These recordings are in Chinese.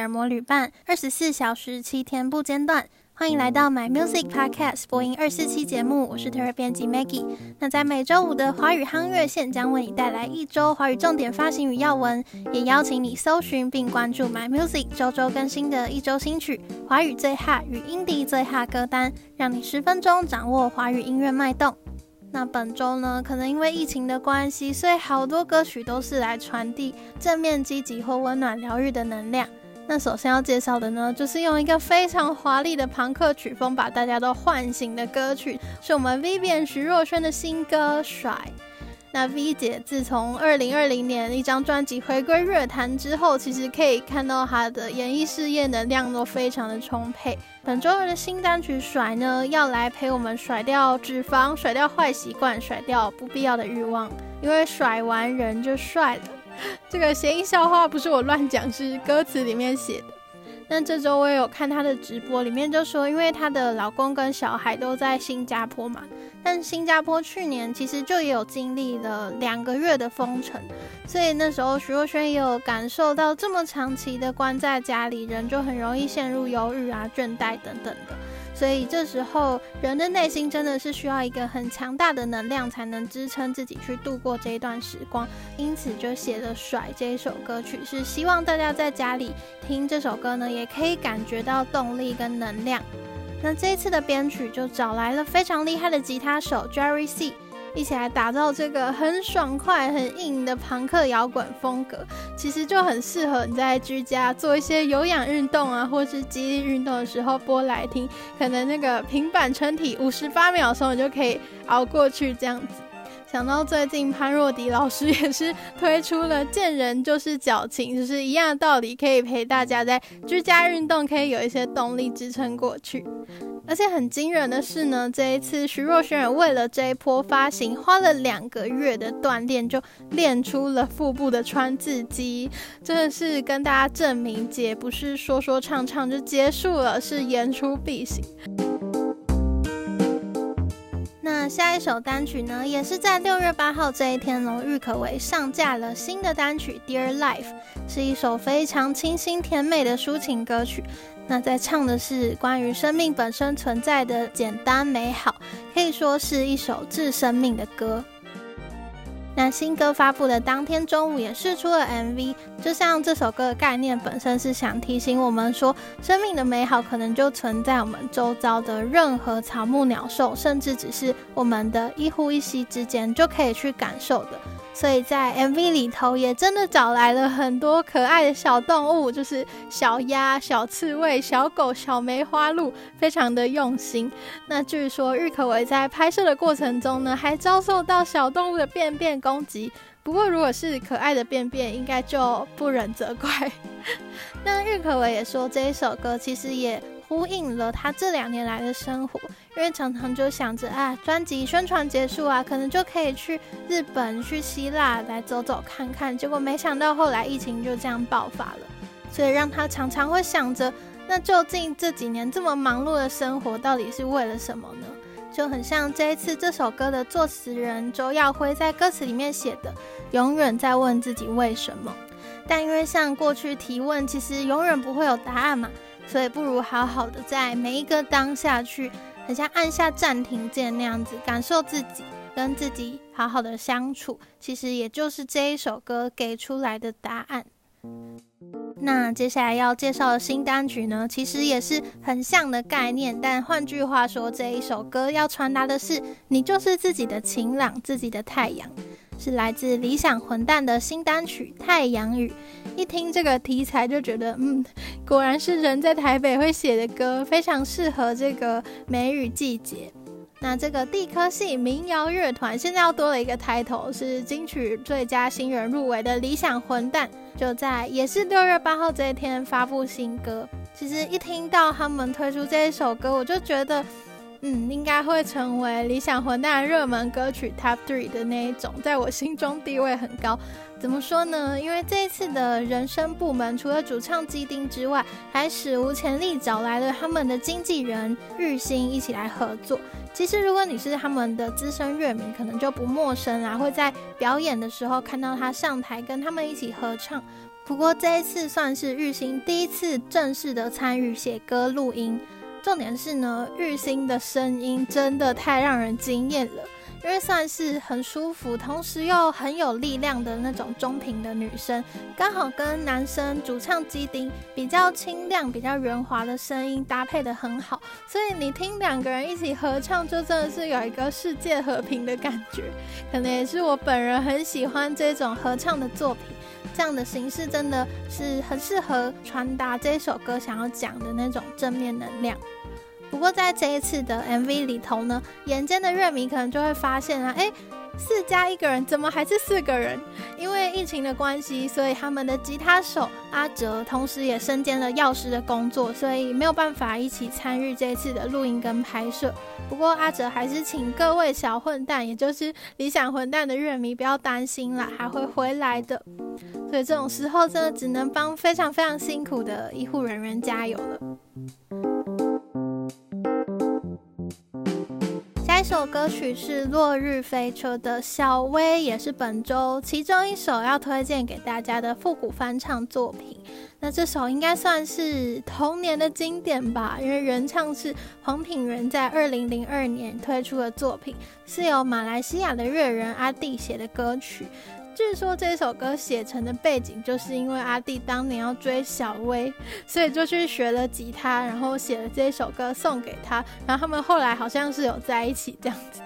的耳膜旅伴，二十四小时七天不间断。欢迎来到 My Music Podcast 播音二四期节目，我是特约编辑 Maggie。那在每周五的华语夯乐线将为你带来一周华语重点发行与要闻，也邀请你搜寻并关注 My Music 周周更新的一周新曲、华语最 hot 与 Indie 最 hot 歌单，让你十分钟掌握华语音乐脉动。那本周呢，可能因为疫情的关系，所以好多歌曲都是来传递正面、积极或温暖、疗愈的能量。那首先要介绍的呢，就是用一个非常华丽的朋克曲风把大家都唤醒的歌曲，是我们 Vivian 徐若瑄的新歌《甩》。那 V 姐自从二零二零年一张专辑回归乐坛之后，其实可以看到她的演艺事业能量都非常的充沛。本周二的新单曲《甩》呢，要来陪我们甩掉脂肪，甩掉坏习惯，甩掉不必要的欲望，因为甩完人就帅了。这个谐音笑话不是我乱讲，是歌词里面写的。那这周我也有看她的直播，里面就说，因为她的老公跟小孩都在新加坡嘛，但新加坡去年其实就也有经历了两个月的封城，所以那时候徐若瑄也有感受到这么长期的关在家里，人就很容易陷入忧郁啊、倦怠等等的。所以这时候，人的内心真的是需要一个很强大的能量，才能支撑自己去度过这一段时光。因此，就写了《甩》这一首歌曲，是希望大家在家里听这首歌呢，也可以感觉到动力跟能量。那这一次的编曲就找来了非常厉害的吉他手 Jerry C。一起来打造这个很爽快、很硬的朋克摇滚风格，其实就很适合你在居家做一些有氧运动啊，或是激烈运动的时候播来听。可能那个平板撑体五十八秒的时候，你就可以熬过去这样子。想到最近潘若迪老师也是推出了“见人就是矫情”，就是一样的道理，可以陪大家在居家运动，可以有一些动力支撑过去。而且很惊人的是呢，这一次徐若瑄也为了这一波发行，花了两个月的锻炼，就练出了腹部的川字肌，真的是跟大家证明，姐不是说说唱唱就结束了，是言出必行。那下一首单曲呢，也是在六月八号这一天呢，郁可唯上架了新的单曲《Dear Life》，是一首非常清新甜美的抒情歌曲。那在唱的是关于生命本身存在的简单美好，可以说是一首致生命的歌。那新歌发布的当天中午也试出了 MV，就像这首歌的概念本身是想提醒我们说，生命的美好可能就存在我们周遭的任何草木鸟兽，甚至只是我们的一呼一吸之间就可以去感受的。所以在 MV 里头也真的找来了很多可爱的小动物，就是小鸭、小刺猬、小狗、小梅花鹿，非常的用心。那据说郁可唯在拍摄的过程中呢，还遭受到小动物的便便攻击。不过如果是可爱的便便，应该就不忍责怪。那郁可唯也说，这一首歌其实也呼应了他这两年来的生活。因为常常就想着啊，专辑宣传结束啊，可能就可以去日本、去希腊来走走看看。结果没想到后来疫情就这样爆发了，所以让他常常会想着，那究竟这几年这么忙碌的生活到底是为了什么呢？就很像这一次这首歌的作词人周耀辉在歌词里面写的，永远在问自己为什么。但因为像过去提问，其实永远不会有答案嘛，所以不如好好的在每一个当下去。等下按下暂停键那样子，感受自己跟自己好好的相处，其实也就是这一首歌给出来的答案。那接下来要介绍的新单曲呢，其实也是很像的概念，但换句话说，这一首歌要传达的是，你就是自己的晴朗，自己的太阳。是来自理想混蛋的新单曲《太阳雨》，一听这个题材就觉得，嗯，果然是人在台北会写的歌，非常适合这个梅雨季节。那这个地科系民谣乐团现在要多了一个 title，是金曲最佳新人入围的理想混蛋，就在也是六月八号这一天发布新歌。其实一听到他们推出这一首歌，我就觉得。嗯，应该会成为理想混蛋热门歌曲 Top Three 的那一种，在我心中地位很高。怎么说呢？因为这一次的人声部门，除了主唱基丁之外，还史无前例找来了他们的经纪人日新一起来合作。其实，如果你是他们的资深乐迷，可能就不陌生啊，会在表演的时候看到他上台跟他们一起合唱。不过这一次算是日新第一次正式的参与写歌录音，重点是呢，日新的声音真的太让人惊艳了。因为算是很舒服，同时又很有力量的那种中频的女生，刚好跟男生主唱基丁比较清亮、比较圆滑的声音搭配的很好，所以你听两个人一起合唱，就真的是有一个世界和平的感觉。可能也是我本人很喜欢这种合唱的作品，这样的形式真的是很适合传达这首歌想要讲的那种正面能量。不过在这一次的 MV 里头呢，眼尖的乐迷可能就会发现啊，诶，四加一个人怎么还是四个人？因为疫情的关系，所以他们的吉他手阿哲同时也身兼了药师的工作，所以没有办法一起参与这一次的录音跟拍摄。不过阿哲还是请各位小混蛋，也就是理想混蛋的乐迷不要担心啦，还会回来的。所以这种时候真的只能帮非常非常辛苦的医护人员加油了。下一首歌曲是落日飞车的小薇，也是本周其中一首要推荐给大家的复古翻唱作品。那这首应该算是童年的经典吧，因为原唱是黄品源在二零零二年推出的作品，是由马来西亚的乐人阿弟写的歌曲。据说这首歌写成的背景，就是因为阿弟当年要追小薇，所以就去学了吉他，然后写了这首歌送给他，然后他们后来好像是有在一起这样子。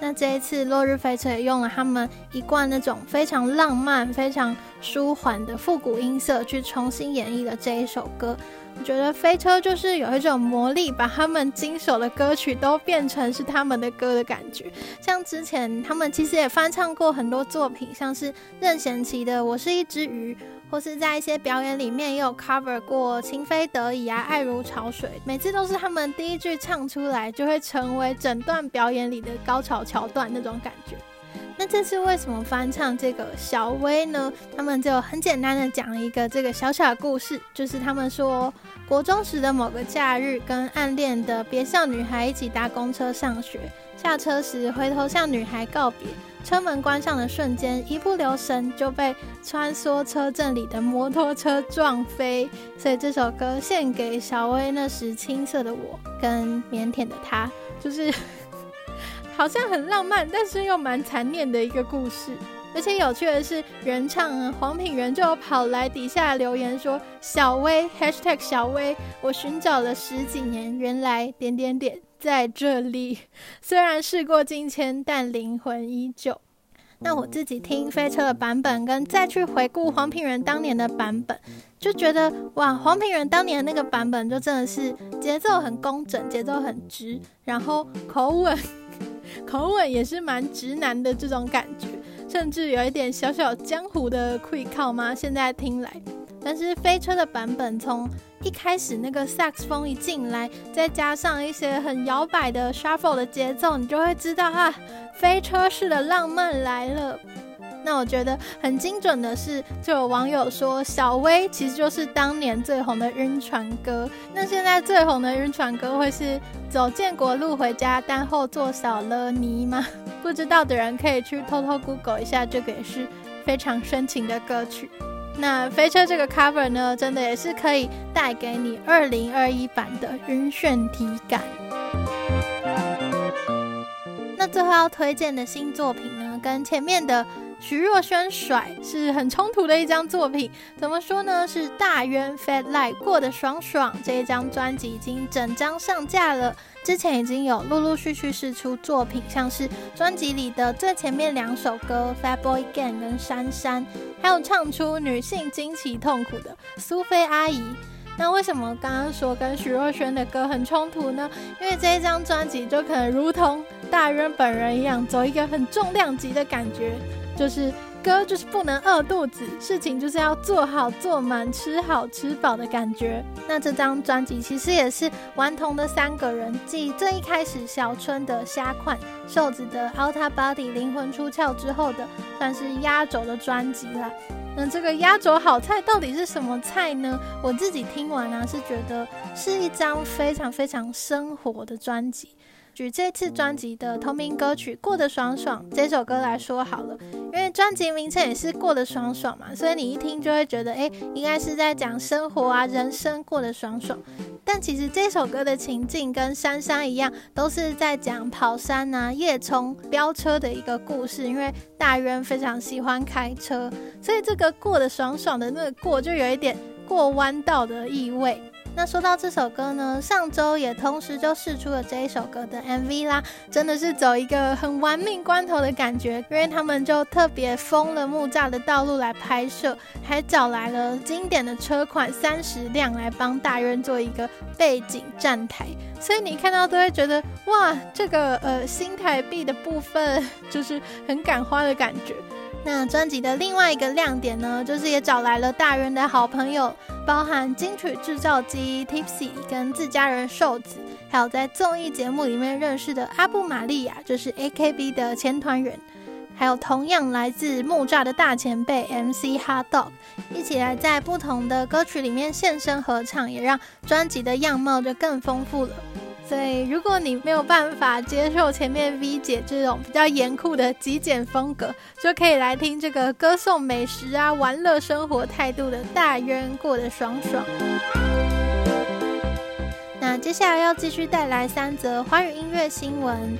那这一次落日飞车也用了他们一贯那种非常浪漫、非常舒缓的复古音色，去重新演绎了这一首歌。我觉得飞车就是有一种魔力，把他们经手的歌曲都变成是他们的歌的感觉。像之前他们其实也翻唱过很多作品，像是任贤齐的《我是一只鱼》。或是在一些表演里面也有 cover 过《情非得已》啊，《爱如潮水》，每次都是他们第一句唱出来，就会成为整段表演里的高潮桥段那种感觉。那这次为什么翻唱这个小薇呢？他们就很简单的讲了一个这个小小的故事，就是他们说国中时的某个假日，跟暗恋的别校女孩一起搭公车上学，下车时回头向女孩告别。车门关上的瞬间，一不留神就被穿梭车阵里的摩托车撞飞。所以这首歌献给小薇那时青涩的我跟腼腆的他，就是好像很浪漫，但是又蛮残念的一个故事。而且有趣的是，原唱啊黄品源就跑来底下留言说：“小薇 #hashtag 小薇，我寻找了十几年，原来点点点。”在这里，虽然事过境迁，但灵魂依旧。那我自己听飞车的版本，跟再去回顾黄品源当年的版本，就觉得哇，黄品源当年的那个版本就真的是节奏很工整，节奏很直，然后口吻口吻也是蛮直男的这种感觉，甚至有一点小小江湖的愧靠吗？现在听来。但是飞车的版本从一开始那个萨克斯风一进来，再加上一些很摇摆的 shuffle 的节奏，你就会知道啊，飞车式的浪漫来了。那我觉得很精准的是，就有网友说小薇其实就是当年最红的晕船歌。那现在最红的晕船歌会是走建国路回家，但后座少了你吗？不知道的人可以去偷偷 Google 一下，这个也是非常深情的歌曲。那飞车这个 cover 呢，真的也是可以带给你二零二一版的晕眩体感。那最后要推荐的新作品呢，跟前面的徐若瑄甩是很冲突的一张作品。怎么说呢？是大渊 Fat Life 过得爽爽这一张专辑已经整张上架了。之前已经有陆陆续续试出作品，像是专辑里的最前面两首歌《Fat Boy Gang》跟《珊珊》，还有唱出女性惊奇痛苦的苏菲阿姨。那为什么刚刚说跟徐若瑄的歌很冲突呢？因为这一张专辑就可能如同大渊本人一样，走一个很重量级的感觉，就是。歌就是不能饿肚子，事情就是要做好做满，吃好吃饱的感觉。那这张专辑其实也是顽童的三个人，继最一开始小春的虾款、瘦子的 Outta Body 灵魂出窍之后的，算是压轴的专辑了。那这个压轴好菜到底是什么菜呢？我自己听完呢、是觉得是一张非常非常生活的专辑。举这次专辑的同名歌曲《过得爽爽》这首歌来说好了，因为专辑名称也是过得爽爽嘛，所以你一听就会觉得，哎，应该是在讲生活啊，人生过得爽爽。但其实这首歌的情境跟珊珊一样，都是在讲跑山啊、夜冲、飙车的一个故事。因为大渊非常喜欢开车，所以这个过得爽爽的那个过，就有一点过弯道的意味。那说到这首歌呢，上周也同时就释出了这一首歌的 MV 啦，真的是走一个很玩命关头的感觉，因为他们就特别封了木栅的道路来拍摄，还找来了经典的车款三十辆来帮大渊做一个背景站台，所以你看到都会觉得哇，这个呃新台币的部分就是很感花的感觉。那专辑的另外一个亮点呢，就是也找来了大渊的好朋友，包含金曲制造机 Tipsy 跟自家人瘦子，还有在综艺节目里面认识的阿布玛利亚，就是 AKB 的前团员，还有同样来自木栅的大前辈 MC Hard Dog，一起来在不同的歌曲里面现身合唱，也让专辑的样貌就更丰富了。所以，如果你没有办法接受前面 V 姐这种比较严酷的极简风格，就可以来听这个歌颂美食啊、玩乐生活态度的大渊过得爽爽。那接下来要继续带来三则华语音乐新闻。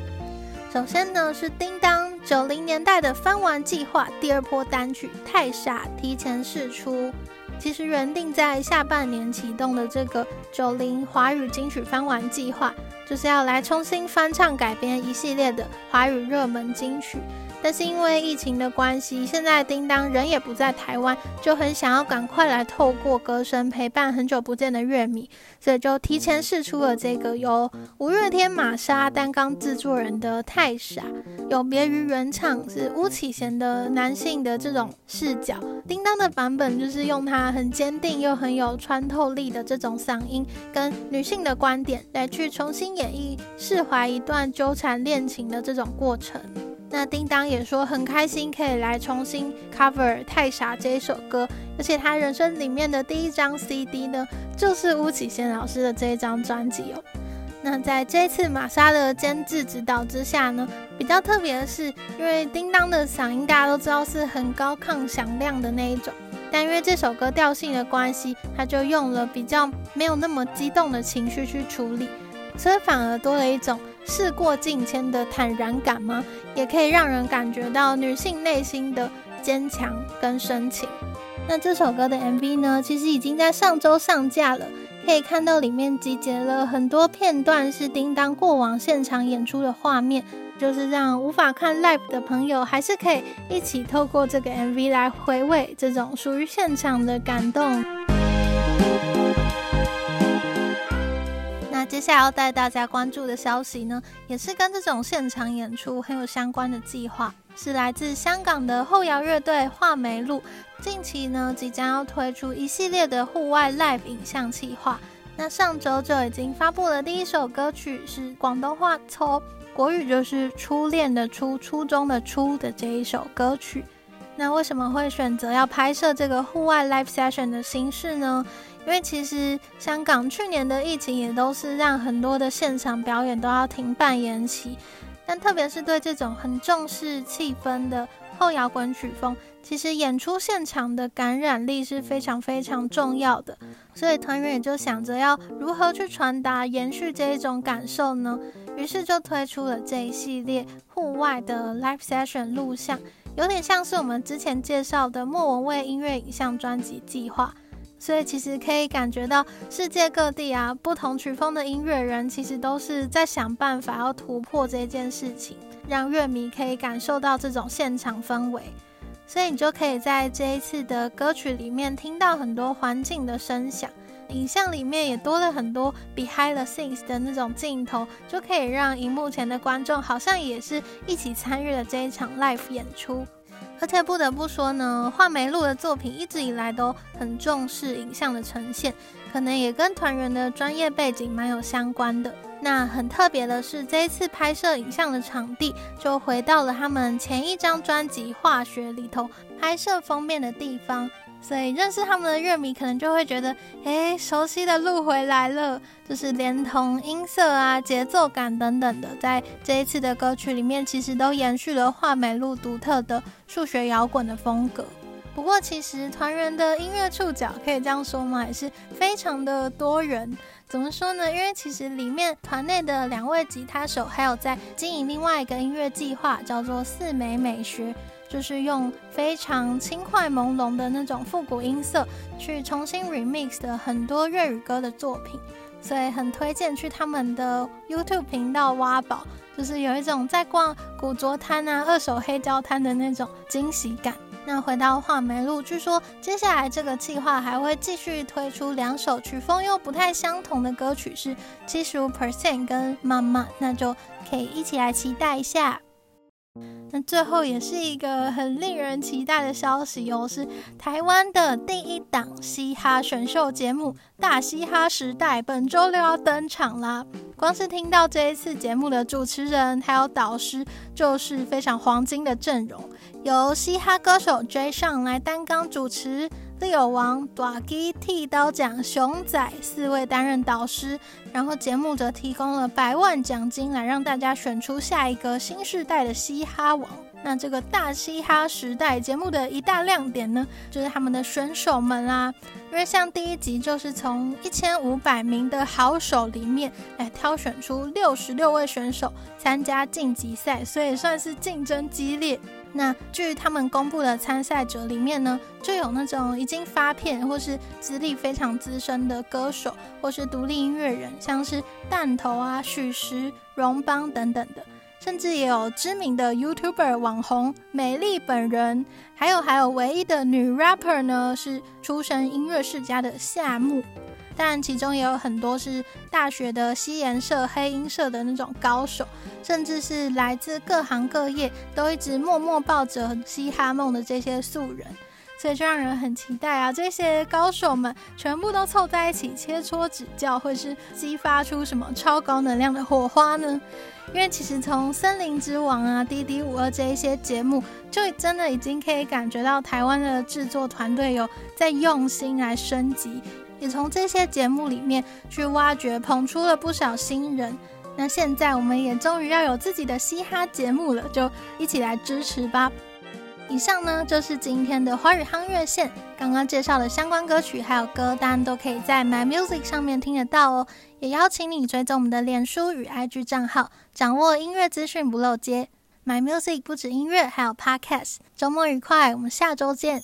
首先呢，是叮当九零年代的翻玩计划第二波单曲《太傻》提前试出。其实原定在下半年启动的这个九零华语金曲翻玩计划，就是要来重新翻唱改编一系列的华语热门金曲。但是因为疫情的关系，现在叮当人也不在台湾，就很想要赶快来透过歌声陪伴很久不见的月米，所以就提前试出了这个由五月天玛莎担纲制作人的《太傻》，有别于原唱是巫启贤的男性的这种视角，叮当的版本就是用他很坚定又很有穿透力的这种嗓音，跟女性的观点来去重新演绎释怀一段纠缠恋情的这种过程。那叮当也说很开心可以来重新 cover《太傻》这一首歌，而且他人生里面的第一张 CD 呢，就是巫启贤老师的这一张专辑哦。那在这次玛莎的监制指导之下呢，比较特别的是，因为叮当的嗓音大家都知道是很高亢响亮的那一种，但因为这首歌调性的关系，他就用了比较没有那么激动的情绪去处理，所以反而多了一种。事过境迁的坦然感吗？也可以让人感觉到女性内心的坚强跟深情。那这首歌的 MV 呢，其实已经在上周上架了，可以看到里面集结了很多片段，是叮当过往现场演出的画面，就是让无法看 live 的朋友，还是可以一起透过这个 MV 来回味这种属于现场的感动。接下来要带大家关注的消息呢，也是跟这种现场演出很有相关的计划，是来自香港的后摇乐队画眉鹿。近期呢，即将要推出一系列的户外 live 影像计划。那上周就已经发布了第一首歌曲，是广东话“初”，国语就是“初恋”的“初”，初中的“初”的这一首歌曲。那为什么会选择要拍摄这个户外 live session 的形式呢？因为其实香港去年的疫情也都是让很多的现场表演都要停办延期，但特别是对这种很重视气氛的后摇滚曲风，其实演出现场的感染力是非常非常重要的。所以团员也就想着要如何去传达、延续这一种感受呢？于是就推出了这一系列户外的 live session 录像，有点像是我们之前介绍的莫文蔚音乐影像专辑计划。所以其实可以感觉到，世界各地啊，不同曲风的音乐人其实都是在想办法要突破这件事情，让乐迷可以感受到这种现场氛围。所以你就可以在这一次的歌曲里面听到很多环境的声响，影像里面也多了很多 behind the scenes 的那种镜头，就可以让荧幕前的观众好像也是一起参与了这一场 live 演出。而且不得不说呢，画眉鹿的作品一直以来都很重视影像的呈现，可能也跟团员的专业背景蛮有相关的。那很特别的是，这一次拍摄影像的场地就回到了他们前一张专辑《化学》里头拍摄封面的地方。所以认识他们的乐迷可能就会觉得，诶，熟悉的路回来了，就是连同音色啊、节奏感等等的，在这一次的歌曲里面，其实都延续了画眉路独特的数学摇滚的风格。不过，其实团员的音乐触角可以这样说吗？也是非常的多元。怎么说呢？因为其实里面团内的两位吉他手，还有在经营另外一个音乐计划，叫做四美美学。就是用非常轻快朦胧的那种复古音色去重新 remix 的很多粤语歌的作品，所以很推荐去他们的 YouTube 频道挖宝，就是有一种在逛古着摊啊、二手黑胶摊的那种惊喜感。那回到画眉鹿，据说接下来这个计划还会继续推出两首曲风又不太相同的歌曲，是七十五 percent 跟妈妈，那就可以一起来期待一下。那最后也是一个很令人期待的消息哦，是台湾的第一档嘻哈选秀节目《大嘻哈时代》本周六要登场啦！光是听到这一次节目的主持人还有导师，就是非常黄金的阵容，由嘻哈歌手 J 上来担纲主持。利友王、大基、剃刀奖、熊仔四位担任导师，然后节目则提供了百万奖金来让大家选出下一个新世代的嘻哈王。那这个大嘻哈时代节目的一大亮点呢，就是他们的选手们啦。因为像第一集就是从一千五百名的好手里面来挑选出六十六位选手参加晋级赛，所以算是竞争激烈。那据他们公布的参赛者里面呢，就有那种已经发片或是资历非常资深的歌手，或是独立音乐人，像是弹头啊、许时、荣邦等等的，甚至也有知名的 YouTuber 网红美丽本人，还有还有唯一的女 rapper 呢，是出身音乐世家的夏木。但其中也有很多是大学的西研社、黑音社的那种高手，甚至是来自各行各业，都一直默默抱着嘻哈梦的这些素人，所以就让人很期待啊！这些高手们全部都凑在一起切磋指教，会是激发出什么超高能量的火花呢？因为其实从《森林之王》啊、《滴滴五二》这一些节目，就真的已经可以感觉到台湾的制作团队有在用心来升级。也从这些节目里面去挖掘、捧出了不少新人。那现在我们也终于要有自己的嘻哈节目了，就一起来支持吧！以上呢就是今天的花语夯乐线，刚刚介绍的相关歌曲还有歌单都可以在 My Music 上面听得到哦。也邀请你追踪我们的脸书与 IG 账号，掌握音乐资讯不漏接。My Music 不止音乐，还有 Podcast。周末愉快，我们下周见。